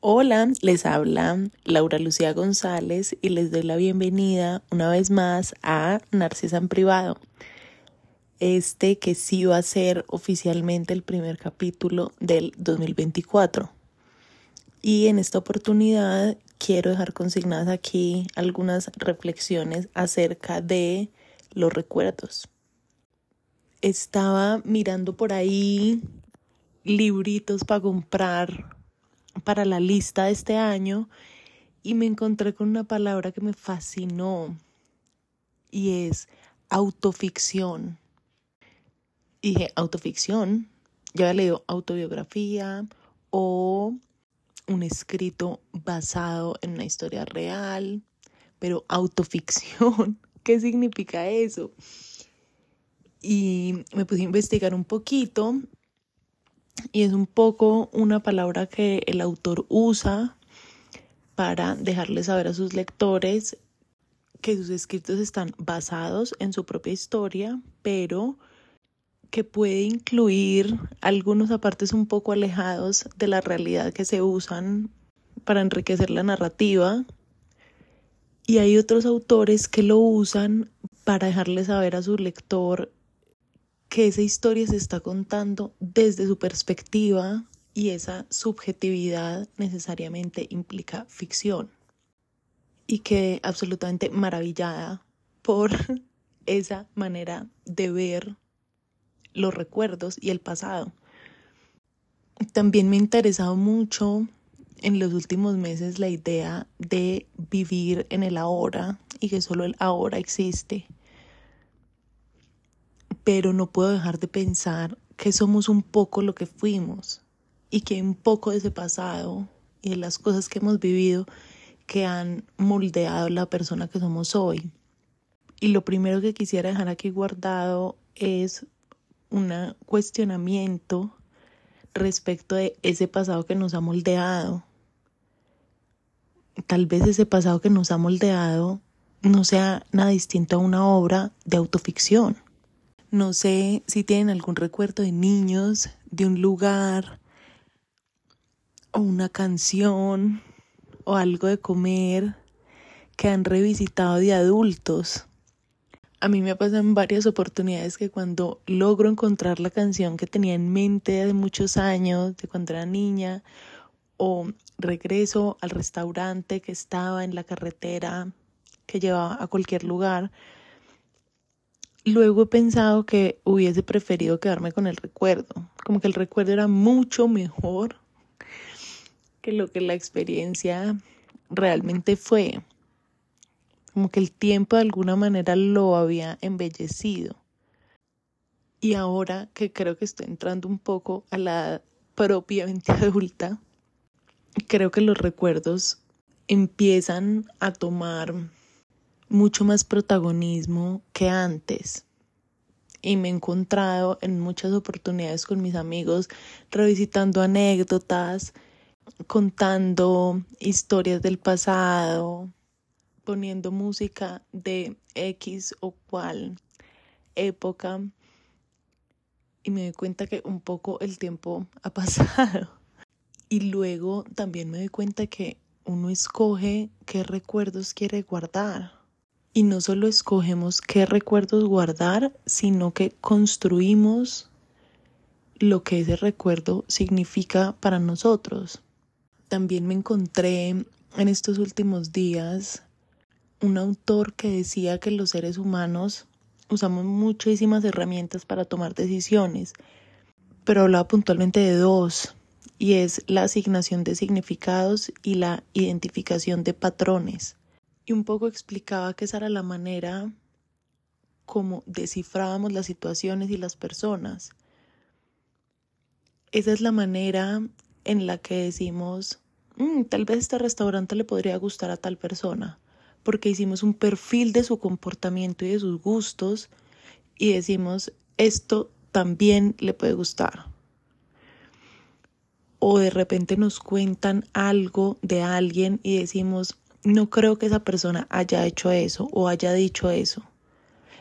Hola, les habla Laura Lucía González y les doy la bienvenida una vez más a Narcisa en Privado. Este que sí va a ser oficialmente el primer capítulo del 2024. Y en esta oportunidad quiero dejar consignadas aquí algunas reflexiones acerca de los recuerdos. Estaba mirando por ahí libritos para comprar para la lista de este año y me encontré con una palabra que me fascinó y es autoficción. Y dije, autoficción, ya había leído autobiografía o un escrito basado en una historia real, pero autoficción, ¿qué significa eso? Y me puse a investigar un poquito y es un poco una palabra que el autor usa para dejarle saber a sus lectores que sus escritos están basados en su propia historia, pero que puede incluir algunos apartes un poco alejados de la realidad que se usan para enriquecer la narrativa. Y hay otros autores que lo usan para dejarle saber a su lector que esa historia se está contando desde su perspectiva y esa subjetividad necesariamente implica ficción. Y quedé absolutamente maravillada por esa manera de ver los recuerdos y el pasado. También me ha interesado mucho en los últimos meses la idea de vivir en el ahora y que solo el ahora existe pero no puedo dejar de pensar que somos un poco lo que fuimos y que un poco de ese pasado y de las cosas que hemos vivido que han moldeado la persona que somos hoy. Y lo primero que quisiera dejar aquí guardado es un cuestionamiento respecto de ese pasado que nos ha moldeado. Tal vez ese pasado que nos ha moldeado no sea nada distinto a una obra de autoficción no sé si tienen algún recuerdo de niños, de un lugar, o una canción, o algo de comer que han revisitado de adultos. A mí me pasan varias oportunidades que cuando logro encontrar la canción que tenía en mente de muchos años, de cuando era niña, o regreso al restaurante que estaba en la carretera que llevaba a cualquier lugar, Luego he pensado que hubiese preferido quedarme con el recuerdo, como que el recuerdo era mucho mejor que lo que la experiencia realmente fue, como que el tiempo de alguna manera lo había embellecido. Y ahora que creo que estoy entrando un poco a la propiamente adulta, creo que los recuerdos empiezan a tomar mucho más protagonismo que antes. Y me he encontrado en muchas oportunidades con mis amigos revisitando anécdotas, contando historias del pasado, poniendo música de X o cual época. Y me doy cuenta que un poco el tiempo ha pasado. Y luego también me doy cuenta que uno escoge qué recuerdos quiere guardar y no solo escogemos qué recuerdos guardar, sino que construimos lo que ese recuerdo significa para nosotros. También me encontré en estos últimos días un autor que decía que los seres humanos usamos muchísimas herramientas para tomar decisiones, pero hablaba puntualmente de dos, y es la asignación de significados y la identificación de patrones y un poco explicaba que esa era la manera como descifrábamos las situaciones y las personas. Esa es la manera en la que decimos, mm, tal vez este restaurante le podría gustar a tal persona, porque hicimos un perfil de su comportamiento y de sus gustos y decimos, esto también le puede gustar. O de repente nos cuentan algo de alguien y decimos, no creo que esa persona haya hecho eso o haya dicho eso.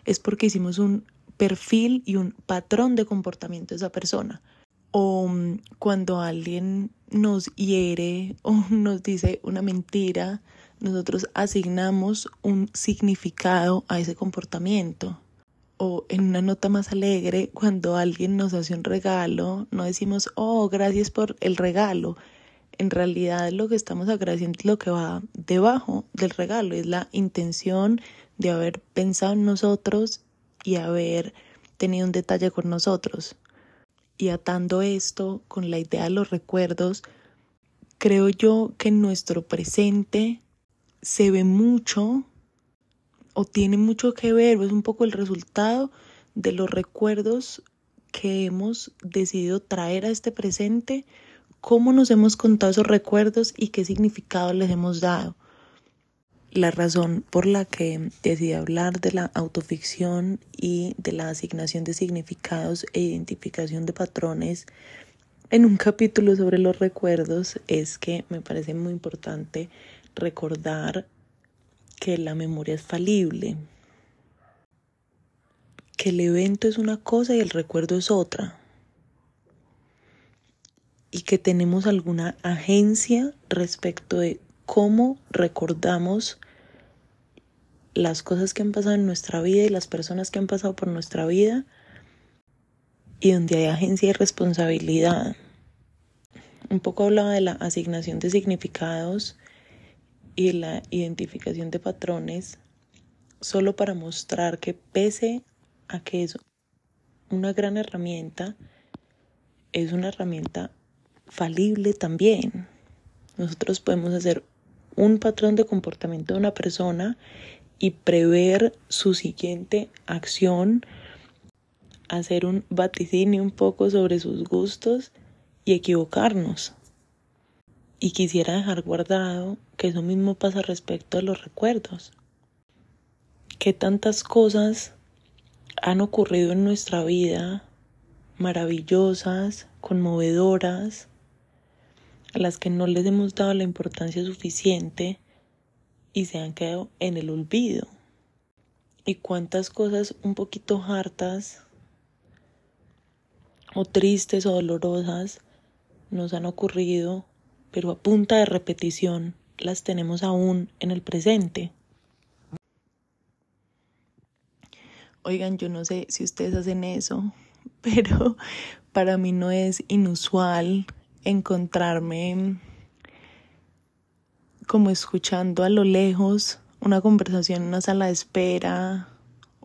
Es porque hicimos un perfil y un patrón de comportamiento de esa persona. o mm, cuando alguien nos hiere o nos dice una mentira, nosotros asignamos un significado a ese comportamiento. O en una nota más alegre, cuando alguien nos hace un regalo, no decimos, oh, gracias por el regalo. En realidad lo que estamos agradeciendo es lo que va debajo del regalo, es la intención de haber pensado en nosotros y haber tenido un detalle con nosotros. Y atando esto con la idea de los recuerdos, creo yo que nuestro presente se ve mucho o tiene mucho que ver, es un poco el resultado de los recuerdos que hemos decidido traer a este presente, cómo nos hemos contado esos recuerdos y qué significado les hemos dado. La razón por la que decidí hablar de la autoficción y de la asignación de significados e identificación de patrones en un capítulo sobre los recuerdos es que me parece muy importante recordar que la memoria es falible, que el evento es una cosa y el recuerdo es otra, y que tenemos alguna agencia respecto de cómo recordamos las cosas que han pasado en nuestra vida y las personas que han pasado por nuestra vida y donde hay agencia y responsabilidad. Un poco hablaba de la asignación de significados y la identificación de patrones solo para mostrar que pese a que es una gran herramienta, es una herramienta falible también. Nosotros podemos hacer un patrón de comportamiento de una persona y prever su siguiente acción, hacer un vaticinio un poco sobre sus gustos y equivocarnos. Y quisiera dejar guardado que eso mismo pasa respecto a los recuerdos. Que tantas cosas han ocurrido en nuestra vida, maravillosas, conmovedoras, a las que no les hemos dado la importancia suficiente y se han quedado en el olvido. Y cuántas cosas un poquito hartas o tristes o dolorosas nos han ocurrido, pero a punta de repetición las tenemos aún en el presente. Oigan, yo no sé si ustedes hacen eso, pero para mí no es inusual encontrarme como escuchando a lo lejos una conversación en una sala de espera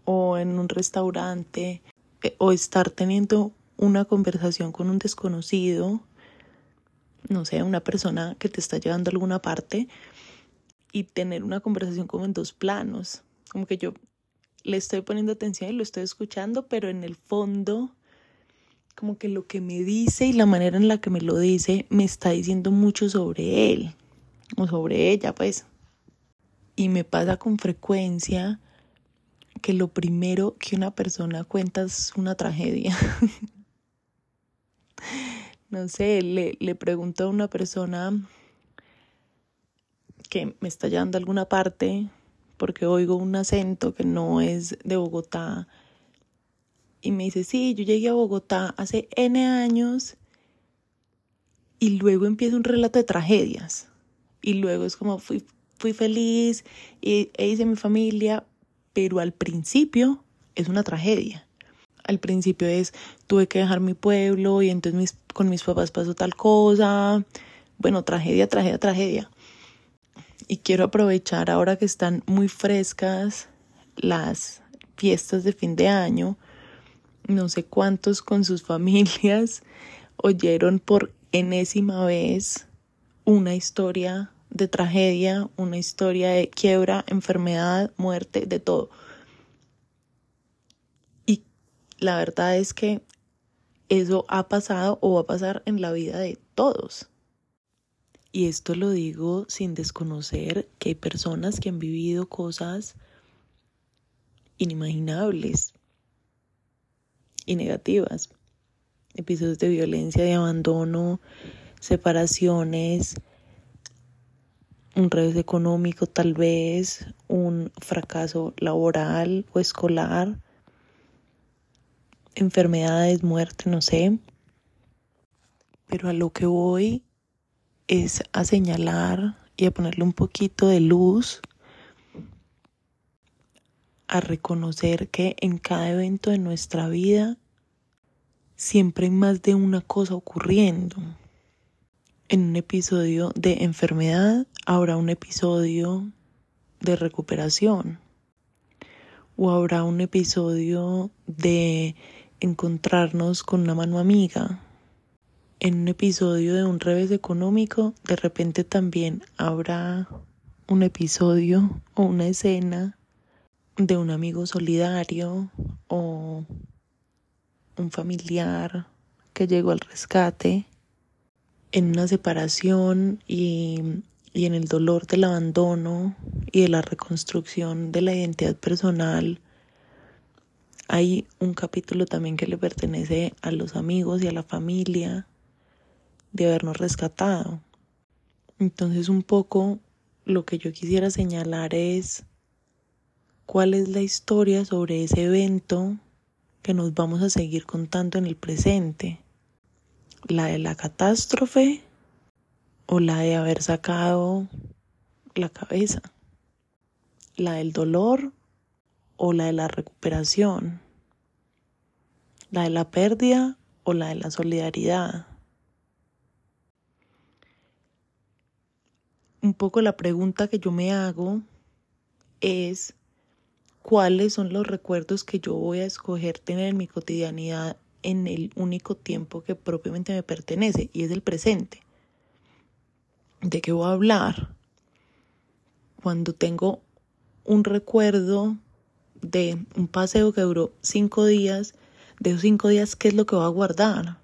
o en un restaurante eh, o estar teniendo una conversación con un desconocido, no sé, una persona que te está llevando a alguna parte y tener una conversación como en dos planos, como que yo le estoy poniendo atención y lo estoy escuchando, pero en el fondo como que lo que me dice y la manera en la que me lo dice me está diciendo mucho sobre él o sobre ella, pues. Y me pasa con frecuencia que lo primero que una persona cuenta es una tragedia. no sé, le, le pregunto a una persona que me está llevando a alguna parte porque oigo un acento que no es de Bogotá y me dice, sí, yo llegué a Bogotá hace N años y luego empieza un relato de tragedias. Y luego es como fui, fui feliz y, e hice mi familia, pero al principio es una tragedia. Al principio es, tuve que dejar mi pueblo y entonces mis, con mis papás pasó tal cosa. Bueno, tragedia, tragedia, tragedia. Y quiero aprovechar ahora que están muy frescas las fiestas de fin de año no sé cuántos con sus familias oyeron por enésima vez una historia de tragedia, una historia de quiebra, enfermedad, muerte, de todo. Y la verdad es que eso ha pasado o va a pasar en la vida de todos. Y esto lo digo sin desconocer que hay personas que han vivido cosas inimaginables, y negativas. Episodios de violencia, de abandono, separaciones, un revés económico tal vez, un fracaso laboral o escolar, enfermedades, muerte, no sé. Pero a lo que voy es a señalar y a ponerle un poquito de luz, a reconocer que en cada evento de nuestra vida siempre hay más de una cosa ocurriendo. En un episodio de enfermedad habrá un episodio de recuperación o habrá un episodio de encontrarnos con una mano amiga. En un episodio de un revés económico, de repente también habrá un episodio o una escena de un amigo solidario o un familiar que llegó al rescate en una separación y, y, en el dolor del abandono y de la reconstrucción de la identidad personal. Hay un capítulo también que le pertenece a los amigos y a la familia de habernos rescatado. Entonces un poco lo que yo quisiera señalar es cuál es la historia sobre ese evento que nos vamos a seguir contando en el presente la de la catástrofe o la de haber sacado la cabeza, la del dolor o la de la recuperación, la de la pérdida o la de la solidaridad. Un poco la pregunta que yo me hago es cuáles son los recuerdos que yo voy a escoger tener en mi cotidianidad en el único tiempo que propiamente me pertenece y es el presente. ¿De qué voy a hablar? Cuando tengo un recuerdo de un paseo que duró cinco días, de esos cinco días, ¿qué es lo que voy a guardar?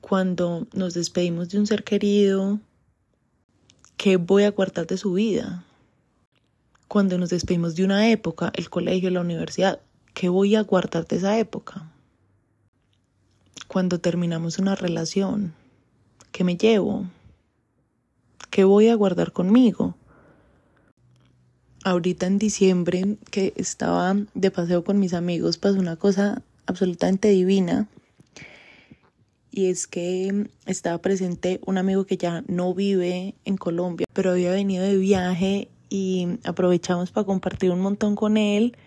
Cuando nos despedimos de un ser querido, ¿qué voy a guardar de su vida? Cuando nos despedimos de una época, el colegio, la universidad, ¿qué voy a guardar de esa época? cuando terminamos una relación? ¿Qué me llevo? ¿Qué voy a guardar conmigo? Ahorita en diciembre que estaba de paseo con mis amigos pasó una cosa absolutamente divina y es que estaba presente un amigo que ya no vive en Colombia, pero había venido de viaje y aprovechamos para compartir un montón con él.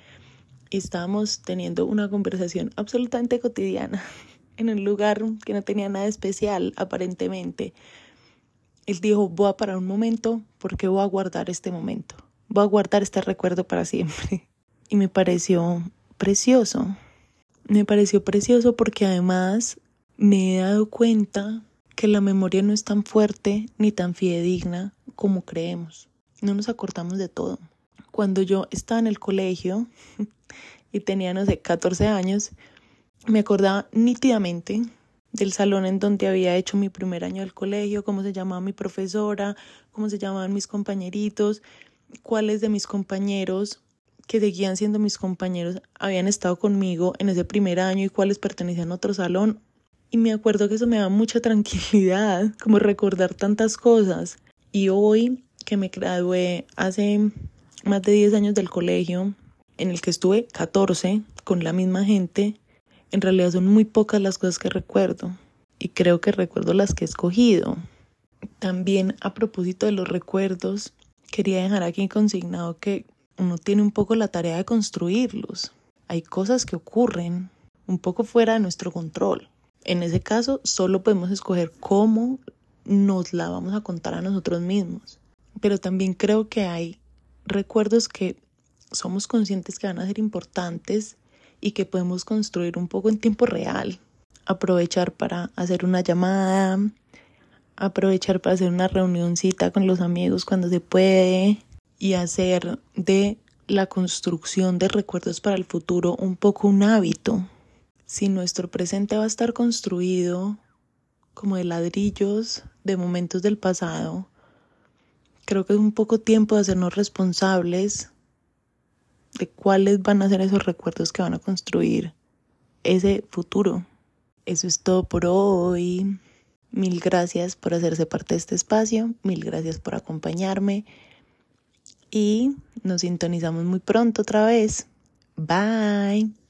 Estábamos teniendo una conversación absolutamente cotidiana en un lugar que no tenía nada especial aparentemente. Él dijo, voy a parar un momento porque voy a guardar este momento, voy a guardar este recuerdo para siempre. Y me pareció precioso, me pareció precioso porque además me he dado cuenta que la memoria no es tan fuerte ni tan fidedigna como creemos. No nos acordamos de todo. Cuando yo estaba en el colegio y tenía, no sé, 14 años, me acordaba nítidamente del salón en donde había hecho mi primer año del colegio, cómo se llamaba mi profesora, cómo se llamaban mis compañeritos, cuáles de mis compañeros que seguían siendo mis compañeros habían estado conmigo en ese primer año y cuáles pertenecían a otro salón. Y me acuerdo que eso me da mucha tranquilidad, como recordar tantas cosas. Y hoy que me gradué hace más de 10 años del colegio, en el que estuve 14 con la misma gente, en realidad son muy pocas las cosas que recuerdo y creo que recuerdo las que he escogido. También a propósito de los recuerdos, quería dejar aquí consignado que uno tiene un poco la tarea de construirlos. Hay cosas que ocurren un poco fuera de nuestro control. En ese caso, solo podemos escoger cómo nos la vamos a contar a nosotros mismos. Pero también creo que hay recuerdos que somos conscientes que van a ser importantes y que podemos construir un poco en tiempo real. Aprovechar para hacer una llamada, aprovechar para hacer una reunioncita con los amigos cuando se puede y hacer de la construcción de recuerdos para el futuro un poco un hábito. Si nuestro presente va a estar construido como de ladrillos de momentos del pasado, creo que es un poco tiempo de hacernos responsables de cuáles van a ser esos recuerdos que van a construir ese futuro. Eso es todo por hoy. Mil gracias por hacerse parte de este espacio, mil gracias por acompañarme y nos sintonizamos muy pronto otra vez. Bye.